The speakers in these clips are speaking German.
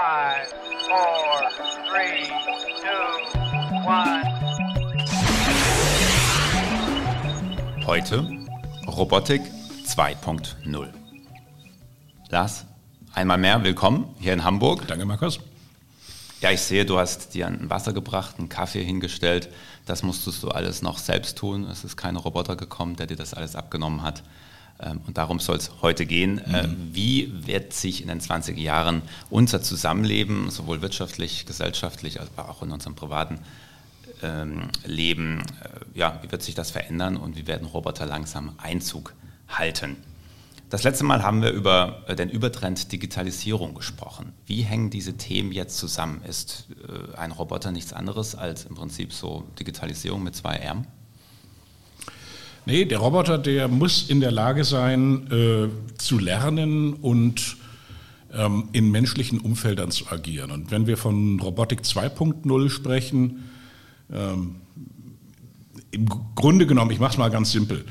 Five, four, three, two, one. Heute Robotik 2.0. Lars, einmal mehr willkommen hier in Hamburg. Danke, Markus. Ja, ich sehe, du hast dir ein Wasser gebracht, einen Kaffee hingestellt. Das musstest du alles noch selbst tun. Es ist kein Roboter gekommen, der dir das alles abgenommen hat. Ähm, und darum soll es heute gehen. Äh, mhm. Wie wird sich in den 20 Jahren unser Zusammenleben, sowohl wirtschaftlich, gesellschaftlich, als auch in unserem privaten ähm, Leben, äh, ja, wie wird sich das verändern und wie werden Roboter langsam Einzug halten? Das letzte Mal haben wir über äh, den Übertrend Digitalisierung gesprochen. Wie hängen diese Themen jetzt zusammen? Ist ein Roboter nichts anderes als im Prinzip so Digitalisierung mit zwei Ärmen? Nee, der Roboter, der muss in der Lage sein, äh, zu lernen und ähm, in menschlichen Umfeldern zu agieren. Und wenn wir von Robotik 2.0 sprechen, ähm, im Grunde genommen, ich mache es mal ganz simpel,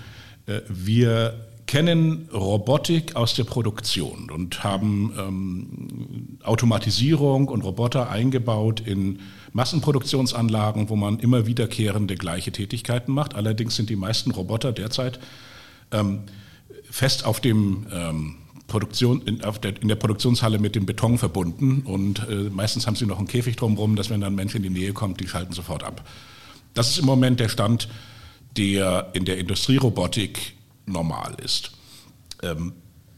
äh, wir kennen Robotik aus der Produktion und haben ähm, Automatisierung und Roboter eingebaut in Massenproduktionsanlagen, wo man immer wiederkehrende gleiche Tätigkeiten macht. Allerdings sind die meisten Roboter derzeit ähm, fest auf dem ähm, Produktion, in, der, in, der, Produktionshalle mit dem Beton verbunden und äh, meistens haben sie noch einen Käfig drumherum, dass wenn dann ein Mensch in die Nähe kommt, die schalten sofort ab. Das ist im Moment der Stand, der in der Industrierobotik normal ist. Ähm,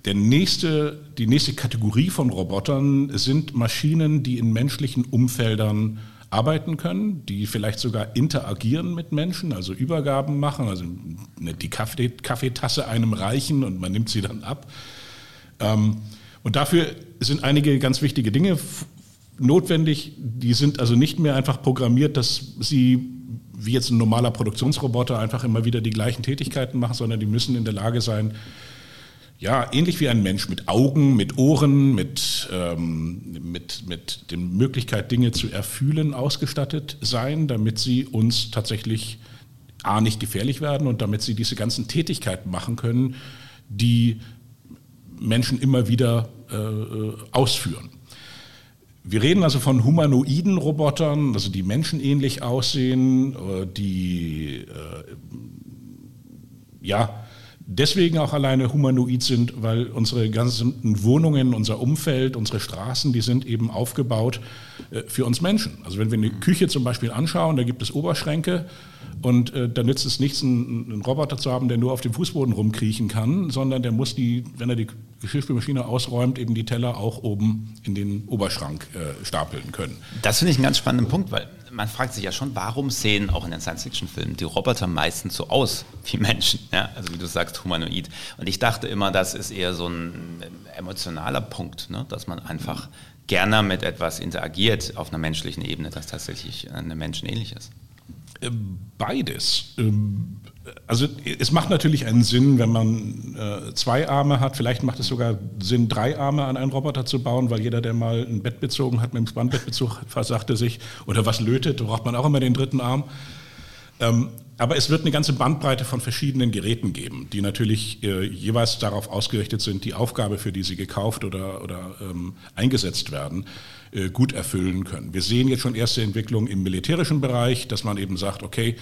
der nächste, die nächste Kategorie von Robotern sind Maschinen, die in menschlichen Umfeldern arbeiten können, die vielleicht sogar interagieren mit Menschen, also Übergaben machen, also die Kaffee, Kaffeetasse einem reichen und man nimmt sie dann ab. Ähm, und dafür sind einige ganz wichtige Dinge notwendig. Die sind also nicht mehr einfach programmiert, dass sie wie jetzt ein normaler Produktionsroboter einfach immer wieder die gleichen Tätigkeiten machen, sondern die müssen in der Lage sein, ja, ähnlich wie ein Mensch mit Augen, mit Ohren, mit, ähm, mit, mit der Möglichkeit, Dinge zu erfühlen, ausgestattet sein, damit sie uns tatsächlich A, nicht gefährlich werden und damit sie diese ganzen Tätigkeiten machen können, die Menschen immer wieder äh, äh ausführen. Wir reden also von humanoiden Robotern, also die menschenähnlich aussehen, äh, die äh, ja deswegen auch alleine humanoid sind, weil unsere ganzen Wohnungen, unser Umfeld, unsere Straßen, die sind eben aufgebaut äh, für uns Menschen. Also wenn wir eine Küche zum Beispiel anschauen, da gibt es Oberschränke und äh, da nützt es nichts, einen, einen, Roboter zu haben, der nur auf dem Fußboden rumkriechen kann, sondern der muss die, wenn er die Geschirrspülmaschine ausräumt, eben die Teller auch oben in den Oberschrank äh, stapeln können. Das finde ich einen ganz spannenden Punkt, weil man fragt sich ja schon, warum sehen auch in den Science-Fiction-Filmen die Roboter meistens so aus wie Menschen? Ja? Also wie du sagst, humanoid. Und ich dachte immer, das ist eher so ein emotionaler Punkt, ne? dass man einfach gerne mit etwas interagiert auf einer menschlichen Ebene, das tatsächlich einem Menschen ähnlich ist. Äh, beides. Also es macht natürlich einen Sinn, wenn man äh, zwei Arme hat. Vielleicht macht es sogar Sinn, drei Arme an einen Roboter zu bauen, weil jeder, der mal ein Bett bezogen hat mit dem Spannbettbezug, versagte sich oder was lötet, braucht man auch immer den dritten Arm. Ähm, aber es wird eine ganze Bandbreite von verschiedenen Geräten geben, die natürlich äh, jeweils darauf ausgerichtet sind, die Aufgabe, für die sie gekauft oder, oder ähm, eingesetzt werden, äh, gut erfüllen können. Wir sehen jetzt schon erste Entwicklungen im militärischen Bereich, dass man eben sagt, okay,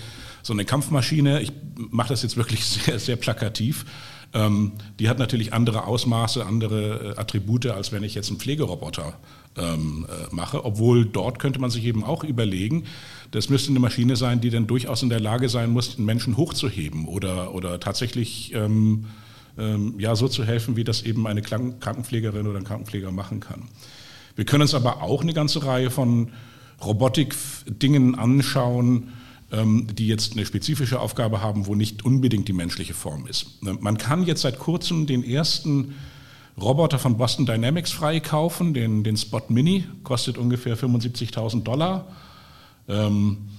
so eine Kampfmaschine, ich mache das jetzt wirklich sehr, sehr plakativ, ähm, die hat natürlich andere Ausmaße, andere äh, Attribute, als wenn ich jetzt einen Pflegeroboter ähm, äh, mache. Obwohl dort könnte man sich eben auch überlegen, das müsste eine Maschine sein, die dann durchaus in der Lage sein muss, einen Menschen hochzuheben oder, oder tatsächlich ähm, ähm, ja, so zu helfen, wie das eben eine Krankenpflegerin oder ein Krankenpfleger machen kann. Wir können uns aber auch eine ganze Reihe von Robotik-Dingen anschauen, ähm, die jetzt eine spezifische Aufgabe haben, wo nicht unbedingt die menschliche Form ist. Ne, man kann jetzt seit kurzem den ersten Roboter von Boston Dynamics freikaufen, den, den Spot Mini, kostet ungefähr 75.000 Dollar. Ähm,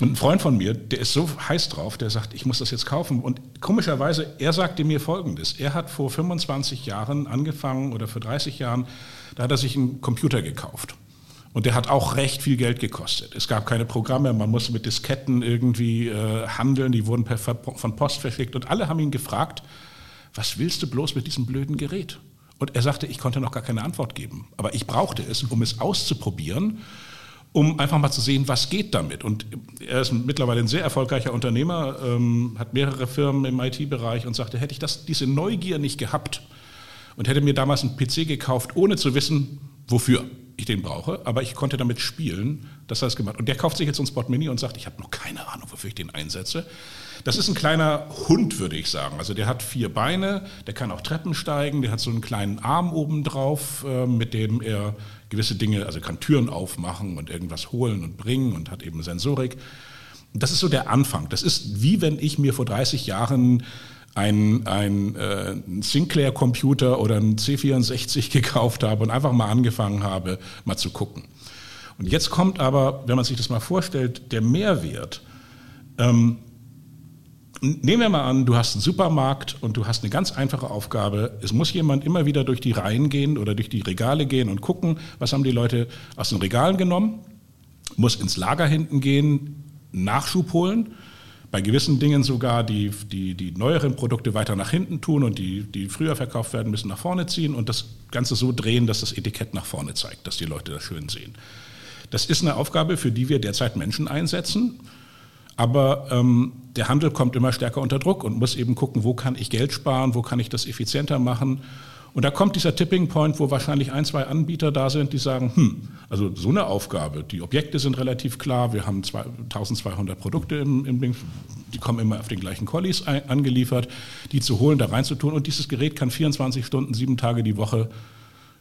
ein Freund von mir, der ist so heiß drauf, der sagt, ich muss das jetzt kaufen. Und komischerweise, er sagte mir Folgendes. Er hat vor 25 Jahren angefangen oder vor 30 Jahren, da hat er sich einen Computer gekauft. Und der hat auch recht viel Geld gekostet. Es gab keine Programme, man musste mit Disketten irgendwie äh, handeln, die wurden per, von Post verschickt. Und alle haben ihn gefragt, was willst du bloß mit diesem blöden Gerät? Und er sagte, ich konnte noch gar keine Antwort geben. Aber ich brauchte es, um es auszuprobieren, um einfach mal zu sehen, was geht damit. Und er ist mittlerweile ein sehr erfolgreicher Unternehmer, ähm, hat mehrere Firmen im IT-Bereich und sagte, hätte ich das, diese Neugier nicht gehabt und hätte mir damals einen PC gekauft, ohne zu wissen, wofür ich den brauche, aber ich konnte damit spielen, das er gemacht. Und der kauft sich jetzt so ein Spot Mini und sagt, ich habe noch keine Ahnung, wofür ich den einsetze. Das ist ein kleiner Hund, würde ich sagen. Also der hat vier Beine, der kann auch Treppen steigen, der hat so einen kleinen Arm oben drauf, äh, mit dem er gewisse Dinge, also kann Türen aufmachen und irgendwas holen und bringen und hat eben Sensorik. Das ist so der Anfang. Das ist wie wenn ich mir vor 30 Jahren ein, ein äh, Sinclair-Computer oder ein C64 gekauft habe und einfach mal angefangen habe, mal zu gucken. Und jetzt kommt aber, wenn man sich das mal vorstellt, der Mehrwert. Ähm, nehmen wir mal an, du hast einen Supermarkt und du hast eine ganz einfache Aufgabe. Es muss jemand immer wieder durch die Reihen gehen oder durch die Regale gehen und gucken, was haben die Leute aus den Regalen genommen, muss ins Lager hinten gehen, Nachschub holen bei gewissen Dingen sogar die, die, die neueren Produkte weiter nach hinten tun und die, die früher verkauft werden müssen, nach vorne ziehen und das Ganze so drehen, dass das Etikett nach vorne zeigt, dass die Leute das schön sehen. Das ist eine Aufgabe, für die wir derzeit Menschen einsetzen. Aber ähm, der Handel kommt immer stärker unter Druck und muss eben gucken, wo kann ich Geld sparen, wo kann ich das effizienter machen. Und da kommt dieser Tipping Point, wo wahrscheinlich ein, zwei Anbieter da sind, die sagen, hm, also so eine Aufgabe, die Objekte sind relativ klar, wir haben 1200 Produkte im, im Ding, die kommen immer auf den gleichen Collies angeliefert, die zu holen, da reinzutun und dieses Gerät kann 24 Stunden, sieben Tage die Woche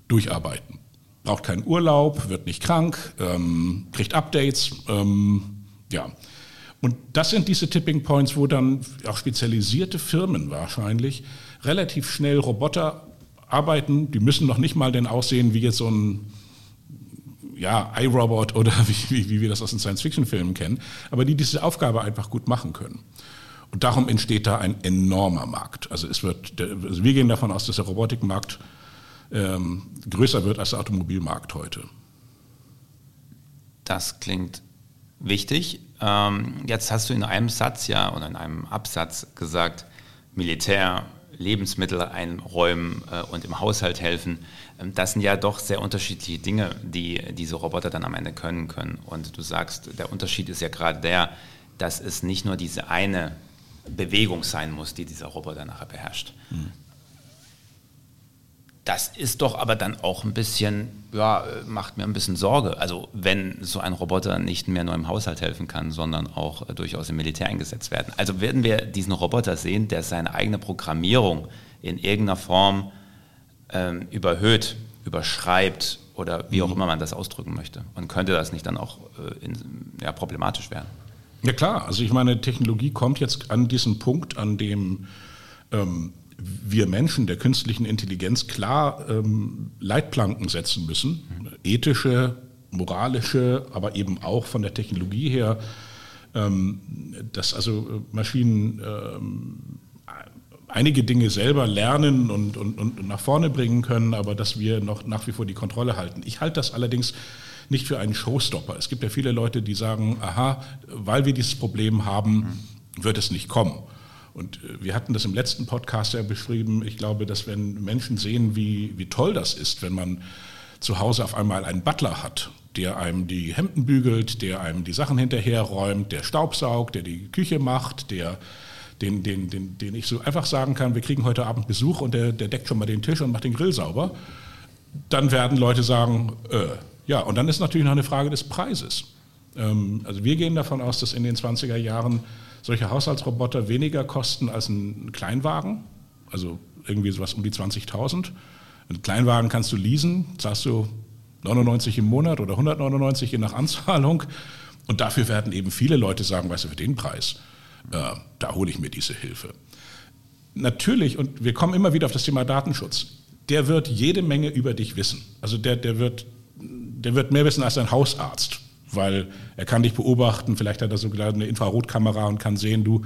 durcharbeiten. Braucht keinen Urlaub, wird nicht krank, ähm, kriegt Updates, ähm, ja. Und das sind diese Tipping Points, wo dann auch spezialisierte Firmen wahrscheinlich relativ schnell Roboter arbeiten, die müssen noch nicht mal denn aussehen wie jetzt so ein ja, iRobot oder wie, wie, wie wir das aus den Science-Fiction-Filmen kennen, aber die diese Aufgabe einfach gut machen können. Und darum entsteht da ein enormer Markt. Also, es wird, also wir gehen davon aus, dass der Robotikmarkt ähm, größer wird als der Automobilmarkt heute. Das klingt wichtig. Ähm, jetzt hast du in einem Satz ja oder in einem Absatz gesagt, Militär, Lebensmittel einräumen äh, und im Haushalt helfen. Ähm, das sind ja doch sehr unterschiedliche Dinge, die diese Roboter dann am Ende können können. Und du sagst, der Unterschied ist ja gerade der, dass es nicht nur diese eine Bewegung sein muss, die dieser Roboter nachher beherrscht. Mhm. Das ist doch aber dann auch ein bisschen, ja, macht mir ein bisschen Sorge. Also wenn so ein Roboter nicht mehr nur im Haushalt helfen kann, sondern auch äh, durchaus im Militär eingesetzt werden. Also werden wir diesen Roboter sehen, der seine eigene Programmierung in irgendeiner Form ähm, überhöht, überschreibt oder wie auch mhm. immer man das ausdrücken möchte. Und könnte das nicht dann auch äh, in, ja, problematisch werden? Ja klar, also ich meine, Technologie kommt jetzt an diesen Punkt, an dem ähm, wir Menschen der künstlichen Intelligenz klar ähm, Leitplanken setzen müssen, ethische, moralische, aber eben auch von der Technologie her, ähm, dass also Maschinen ähm, einige Dinge selber lernen und, und, und nach vorne bringen können, aber dass wir noch nach wie vor die Kontrolle halten. Ich halte das allerdings nicht für einen Showstopper. Es gibt ja viele Leute, die sagen, aha, weil wir dieses Problem haben, wird es nicht kommen. Und äh, wir hatten das im letzten Podcast ja beschrieben. Ich glaube, dass wenn Menschen sehen, wie, wie toll das ist, wenn man zu Hause auf einmal einen Butler hat, der einem die Hemden bügelt, der einem die Sachen hinterherräumt, der Staubsaugt, der die Küche macht, der den, den, den, den ich so einfach sagen kann, wir kriegen heute Abend Besuch und der, der deckt schon mal den Tisch und macht den Grill sauber, dann werden Leute sagen, äh, ja, und dann ist natürlich noch eine Frage des Preises. Ähm, also wir gehen davon aus, dass in den 20er Jahren solche Haushaltsroboter weniger kosten als ein Kleinwagen, also irgendwie sowas um die 20.000. Einen Kleinwagen kannst du leasen, zahlst du 99 im Monat oder 199 je nach Anzahlung. Und dafür werden eben viele Leute sagen, weißt du, für den Preis, äh, da hole ich mir diese Hilfe. Natürlich, und wir kommen immer wieder auf das Thema Datenschutz, der wird jede Menge über dich wissen. Also der, der, wird, der wird mehr wissen als ein Hausarzt weil er kann dich beobachten, vielleicht hat er sogar eine Infrarotkamera und kann sehen, du,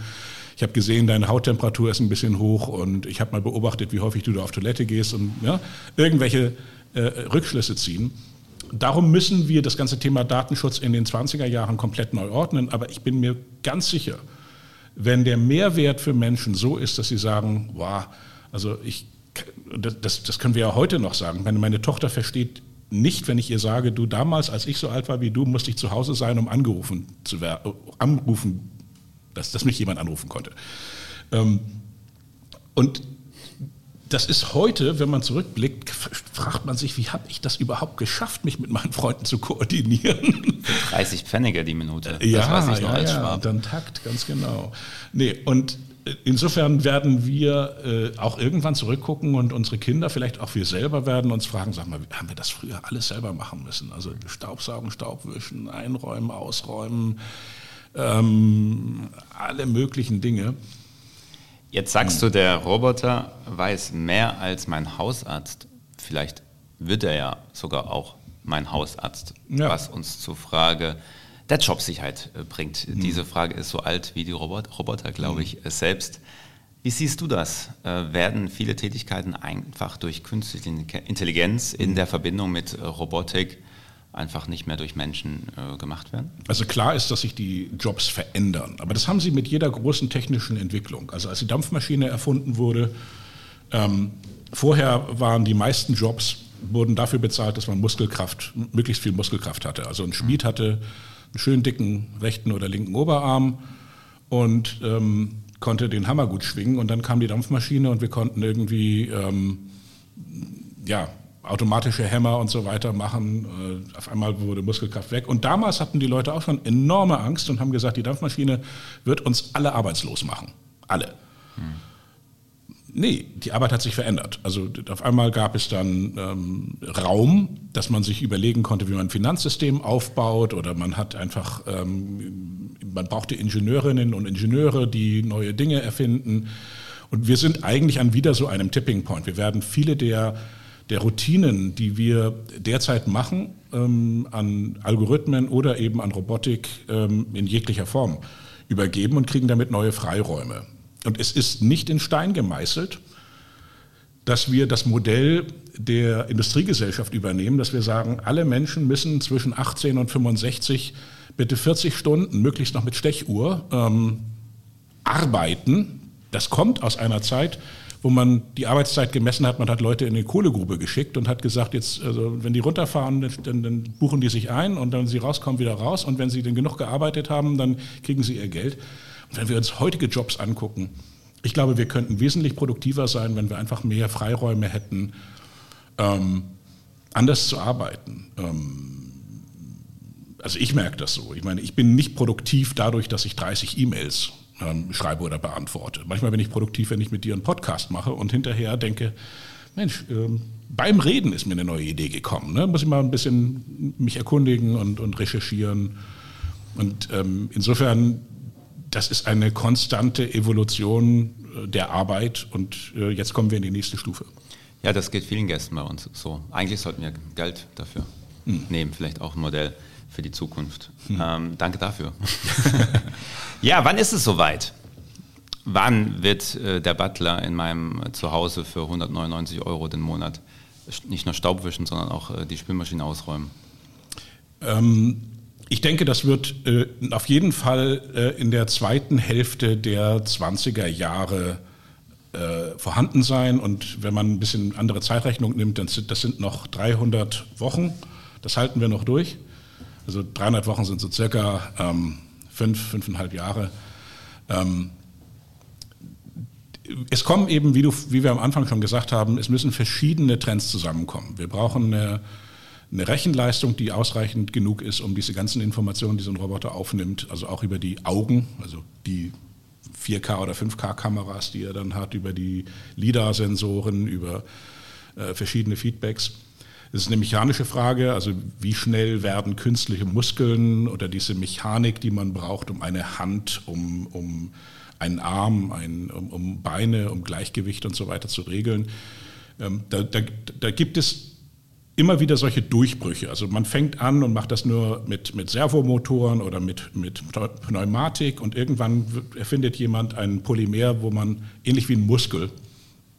ich habe gesehen, deine Hauttemperatur ist ein bisschen hoch und ich habe mal beobachtet, wie häufig du da auf Toilette gehst und ja, irgendwelche äh, Rückschlüsse ziehen. Darum müssen wir das ganze Thema Datenschutz in den 20er Jahren komplett neu ordnen, aber ich bin mir ganz sicher, wenn der Mehrwert für Menschen so ist, dass sie sagen, wow, also ich das, das können wir ja heute noch sagen. Meine, meine Tochter versteht nicht, wenn ich ihr sage, du damals, als ich so alt war wie du, musste ich zu Hause sein, um angerufen zu werden, anrufen, dass, dass mich jemand anrufen konnte. Ähm, und das ist heute, wenn man zurückblickt, fragt man sich, wie habe ich das überhaupt geschafft, mich mit meinen Freunden zu koordinieren? 30 Pfennige die Minute. Das ja, weiß ich noch ja, als Schwab. dann Takt, ganz genau. Nee, und insofern werden wir äh, auch irgendwann zurückgucken und unsere Kinder, vielleicht auch wir selber, werden uns fragen, sag mal, haben wir das früher alles selber machen müssen? Also Staubsaugen, Staubwischen, einräumen, ausräumen, ähm, alle möglichen Dinge. Jetzt sagst du, der Roboter weiß mehr als mein Hausarzt. Vielleicht wird er ja sogar auch mein Hausarzt, ja. was uns zur Frage der Jobsicherheit äh, bringt. Mhm. Diese Frage ist so alt wie die Robot Roboter, glaube ich, mhm. selbst. Wie siehst du das? Äh, werden viele Tätigkeiten einfach durch künstliche Intelligenz in mhm. der Verbindung mit äh, Robotik einfach nicht mehr durch Menschen äh, gemacht werden? Also klar ist, dass sich die Jobs verändern. Aber das haben sie mit jeder großen technischen Entwicklung. Also als die Dampfmaschine erfunden wurde, ähm, vorher waren die meisten Jobs, wurden dafür bezahlt, dass man Muskelkraft, möglichst viel Muskelkraft hatte. Also ein Schmied mhm. hatte einen schönen dicken rechten oder linken Oberarm und ähm, konnte den Hammer gut schwingen. Und dann kam die Dampfmaschine und wir konnten irgendwie ähm, ja, automatische Hämmer und so weiter machen. Äh, auf einmal wurde Muskelkraft weg. Und damals hatten die Leute auch schon enorme Angst und haben gesagt, die Dampfmaschine wird uns alle arbeitslos machen. Alle. Hm. Nee, die Arbeit hat sich verändert. Also auf einmal gab es dann ähm, Raum, dass man sich überlegen konnte, wie man ein Finanzsystem aufbaut oder man hat einfach, ähm, man brauchte Ingenieurinnen und Ingenieure, die neue Dinge erfinden. Und wir sind eigentlich an wieder so einem Tipping Point. Wir werden viele der der Routinen, die wir derzeit machen, ähm, an Algorithmen oder eben an Robotik ähm, in jeglicher Form übergeben und kriegen damit neue Freiräume. Und es ist nicht in Stein gemeißelt, dass wir das Modell der Industriegesellschaft übernehmen, dass wir sagen, alle Menschen müssen zwischen 18 und 65 bitte 40 Stunden, möglichst noch mit Stechuhr, ähm, arbeiten. Das kommt aus einer Zeit, wo man die Arbeitszeit gemessen hat. Man hat Leute in die Kohlegrube geschickt und hat gesagt, jetzt, also wenn die runterfahren, dann, dann buchen die sich ein und dann, wenn sie rauskommen, wieder raus. Und wenn sie dann genug gearbeitet haben, dann kriegen sie ihr Geld. Und wenn wir uns heutige Jobs angucken, ich glaube, wir könnten wesentlich produktiver sein, wenn wir einfach mehr Freiräume hätten, ähm, anders zu arbeiten. Ähm, also ich merke das so. Ich meine, ich bin nicht produktiv dadurch, dass ich 30 E-Mails ähm, schreibe oder beantworte. Manchmal bin ich produktiv, wenn ich mit dir einen Podcast mache und hinterher denke, Mensch, ähm, beim Reden ist mir eine neue Idee gekommen. Ne? Muss ich mal ein bisschen mich erkundigen und, und recherchieren. Und ähm, insofern, das ist eine konstante Evolution äh, der Arbeit und äh, jetzt kommen wir in die nächste Stufe. Ja, das geht vielen Gästen bei uns so. Eigentlich sollten wir Geld dafür hm. nehmen, vielleicht auch ein Modell für die Zukunft. Hm. Ähm, danke dafür. ja, wann ist es soweit? Wann wird äh, der Butler in meinem Zuhause für 199 Euro den Monat nicht nur Staub wischen, sondern auch äh, die Spülmaschine ausräumen? Ähm, ich denke, das wird äh, auf jeden Fall äh, in der zweiten Hälfte der 20er Jahre äh, vorhanden sein. Und wenn man ein bisschen andere Zeitrechnung nimmt, dann sind das sind noch 300 Wochen. Das halten wir noch durch. Also 300 Wochen sind so circa ähm, fünf, fünfeinhalb Jahre. Ähm, es kommen eben, wie, du, wie wir am Anfang schon gesagt haben, es müssen verschiedene Trends zusammenkommen. Wir brauchen eine, eine Rechenleistung, die ausreichend genug ist, um diese ganzen Informationen, die so ein Roboter aufnimmt, also auch über die Augen, also die 4K oder 5K-Kameras, die er dann hat, über die LIDAR-Sensoren, über äh, verschiedene Feedbacks. Das ist eine mechanische Frage, also wie schnell werden künstliche Muskeln oder diese Mechanik, die man braucht, um eine Hand, um, um einen Arm, ein, um, um, Beine, um Gleichgewicht und so weiter zu regeln. Ähm, da, da, da gibt es immer wieder solche Durchbrüche. Also man fängt an und macht das nur mit, mit Servomotoren oder mit, mit Pneumatik und irgendwann erfindet jemand ein Polymer, wo man ähnlich wie ein Muskel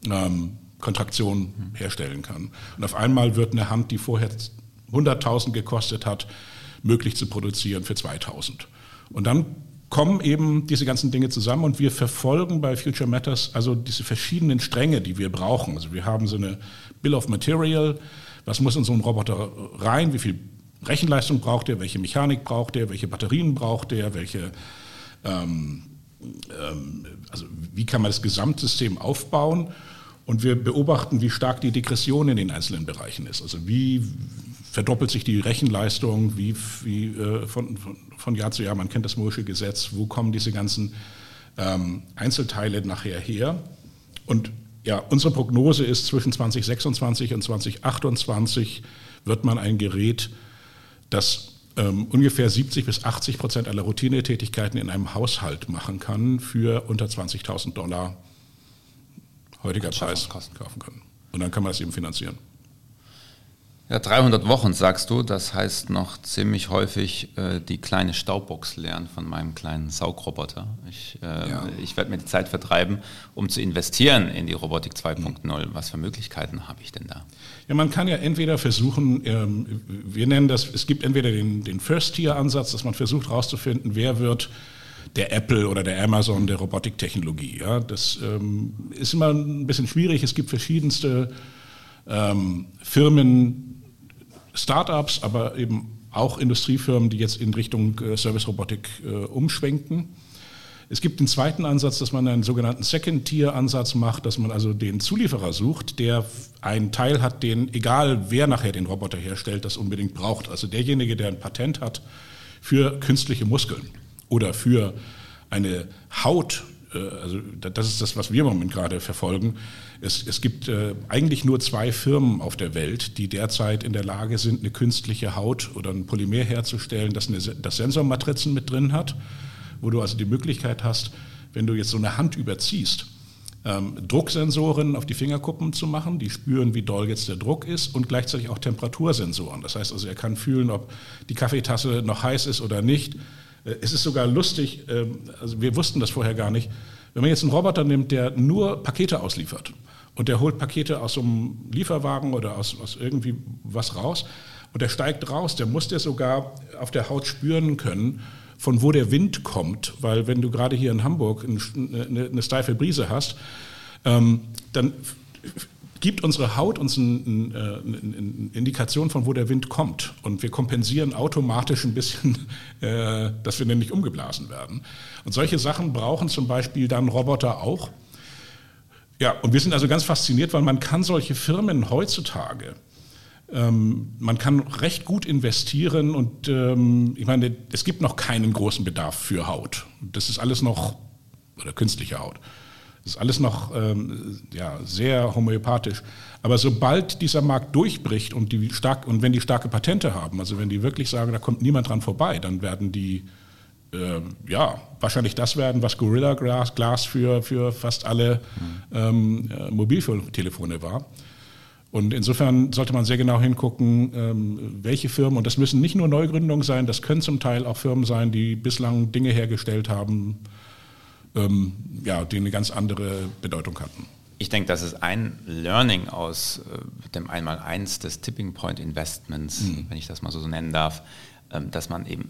ähm, Kontraktion herstellen kann. Und auf einmal wird eine Hand, die vorher 100.000 gekostet hat, möglich zu produzieren für 2.000. Und dann kommen eben diese ganzen Dinge zusammen und wir verfolgen bei Future Matters also diese verschiedenen Stränge, die wir brauchen. Also wir haben so eine Bill of Material, was muss in so einen Roboter rein, wie viel Rechenleistung braucht er, welche Mechanik braucht er, welche Batterien braucht er, welche, ähm, ähm, also wie kann man das Gesamtsystem aufbauen? Und wir beobachten, wie stark die Degression in den einzelnen Bereichen ist. Also wie verdoppelt sich die Rechenleistung, wie, wie äh, von, von, von, Jahr zu Jahr, man kennt das Moore'sche Gesetz, wo kommen diese ganzen ähm, Einzelteile nachher her. Und ja, unsere Prognose ist, zwischen 2026 und 2028 wird man ein Gerät, das ähm, ungefähr 70 bis 80 Prozent aller Routinetätigkeiten in einem Haushalt machen kann, für unter 20.000 Dollar heutiger Preis kaufen können. Und dann kann man das eben finanzieren. Ja, 300 Wochen sagst du, das heißt noch ziemlich häufig äh, die kleine Staubbox lernen von meinem kleinen Saugroboter. Ich, äh, ja. ich werde mir die Zeit vertreiben, um zu investieren in die Robotik 2.0. Was für Möglichkeiten habe ich denn da? Ja, man kann ja entweder versuchen, ähm, wir nennen das, es gibt entweder den, den First-Tier-Ansatz, dass man versucht herauszufinden, wer wird der Apple oder der Amazon der Robotiktechnologie. Ja, das ähm, ist immer ein bisschen schwierig. Es gibt verschiedenste ähm, Firmen, Startups, aber eben auch Industriefirmen, die jetzt in Richtung äh, Service-Robotik äh, umschwenken. Es gibt den zweiten Ansatz, dass man einen sogenannten Second-Tier-Ansatz macht, dass man also den Zulieferer sucht, der einen Teil hat, den, egal wer nachher den Roboter herstellt, das unbedingt braucht. Also derjenige, der ein Patent hat für künstliche Muskeln oder für eine Haut, also das ist das, was wir im Moment gerade verfolgen. Es, es gibt äh, eigentlich nur zwei Firmen auf der Welt, die derzeit in der Lage sind, eine künstliche Haut oder ein Polymer herzustellen, das, eine, das Sensormatrizen mit drin hat, wo du also die Möglichkeit hast, wenn du jetzt so eine Hand überziehst, ähm, Drucksensoren auf die Fingerkuppen zu machen, die spüren, wie doll jetzt der Druck ist und gleichzeitig auch Temperatursensoren. Das heißt also, er kann fühlen, ob die Kaffeetasse noch heiß ist oder nicht äh, es ist sogar lustig, ähm, also wir wussten das vorher gar nicht, wenn man jetzt einen Roboter nimmt, der nur Pakete ausliefert und der holt Pakete aus so einem Lieferwagen oder aus, aus irgendwie was raus und der steigt raus, der muss der sogar auf der Haut spüren können, von wo der Wind kommt, weil wenn du gerade hier in Hamburg eine, eine steife Brise hast, ähm, dann gibt unsere Haut uns eine, eine, Indikation von, wo der Wind kommt. Und wir kompensieren automatisch ein bisschen, äh, dass wir nämlich umgeblasen werden. Und solche Sachen brauchen zum Beispiel dann Roboter auch. Ja, und wir sind also ganz fasziniert, weil man kann solche Firmen heutzutage, ähm, man kann recht gut investieren und ähm, ich meine, es gibt noch keinen großen Bedarf für Haut. Das ist alles noch, oder künstliche Haut. Das ist alles noch ähm, ja, sehr homöopathisch. Aber sobald dieser Markt durchbricht und, die stark, und wenn die starke Patente haben, also wenn die wirklich sagen, da kommt niemand dran vorbei, dann werden die äh, ja, wahrscheinlich das werden, was Gorilla Glass, Glass für, für fast alle ähm, äh, Mobiltelefone war. Und insofern sollte man sehr genau hingucken, ähm, welche Firmen, und das müssen nicht nur Neugründungen sein, das können zum Teil auch Firmen sein, die bislang Dinge hergestellt haben, ähm, ja, die eine ganz andere Bedeutung hatten. Ich denke, das ist ein Learning aus äh, dem Einmaleins des Tipping Point Investments, mhm. wenn ich das mal so nennen darf, ähm, dass man eben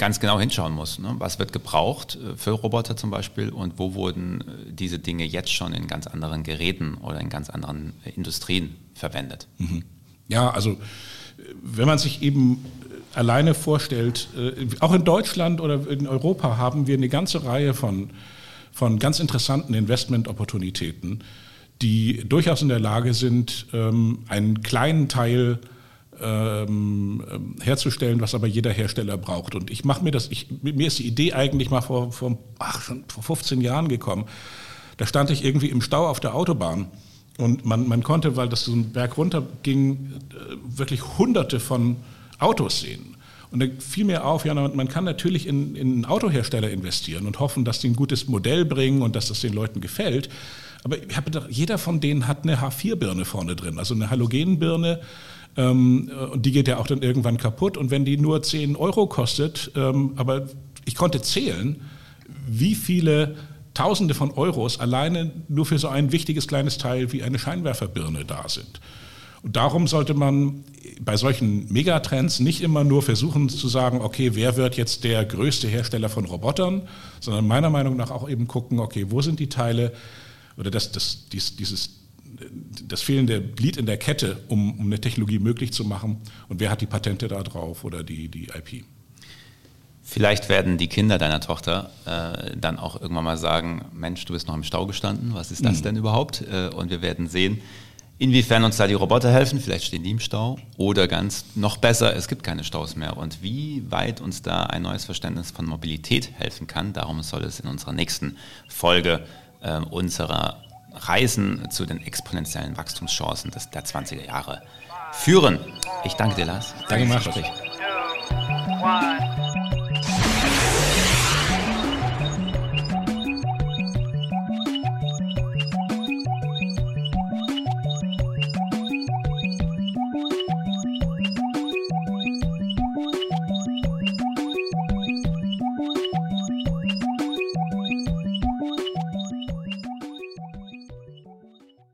ganz genau hinschauen muss. Ne? Was wird gebraucht äh, für Roboter zum Beispiel und wo wurden äh, diese Dinge jetzt schon in ganz anderen Geräten oder in ganz anderen äh, Industrien verwendet? Mhm. Ja, also wenn man sich eben alleine vorstellt, äh, auch in Deutschland oder in Europa haben wir eine ganze Reihe von, von ganz interessanten Investment-Opportunitäten, die durchaus in der Lage sind, ähm, einen kleinen Teil ähm, ähm, herzustellen, was aber jeder Hersteller braucht. Und ich mache mir das, ich, mir ist die Idee eigentlich mal vor, vor, ach, schon vor 15 Jahren gekommen. Da stand ich irgendwie im Stau auf der Autobahn und man, man konnte, weil das so einen Berg runter ging, äh, wirklich hunderte von Autos sehen. Und da fiel mir auf, ja, man kann natürlich in, in einen Autohersteller investieren und hoffen, dass die ein gutes Modell bringen und dass das den Leuten gefällt. Aber ich habe gedacht, jeder von denen hat eine H4-Birne vorne drin, also eine Halogenbirne. Ähm, und die geht ja auch dann irgendwann kaputt. Und wenn die nur 10 Euro kostet, ähm, aber ich konnte zählen, wie viele Tausende von Euros alleine nur für so ein wichtiges kleines Teil wie eine Scheinwerferbirne da sind. Und darum sollte man bei solchen Megatrends nicht immer nur versuchen zu sagen, okay, wer wird jetzt der größte Hersteller von Robotern, sondern meiner Meinung nach auch eben gucken, okay, wo sind die Teile oder das, das, dies, dieses, das fehlende Glied in der Kette, um, um eine Technologie möglich zu machen und wer hat die Patente da drauf oder die, die IP. Vielleicht werden die Kinder deiner Tochter äh, dann auch irgendwann mal sagen, Mensch, du bist noch im Stau gestanden, was ist das mhm. denn überhaupt? Äh, und wir werden sehen, Inwiefern uns da die Roboter helfen, vielleicht stehen die im Stau oder ganz noch besser, es gibt keine Staus mehr. Und wie weit uns da ein neues Verständnis von Mobilität helfen kann, darum soll es in unserer nächsten Folge äh, unserer Reisen zu den exponentiellen Wachstumschancen des, der 20er Jahre führen. Ich danke dir, Lars. Danke, Marc.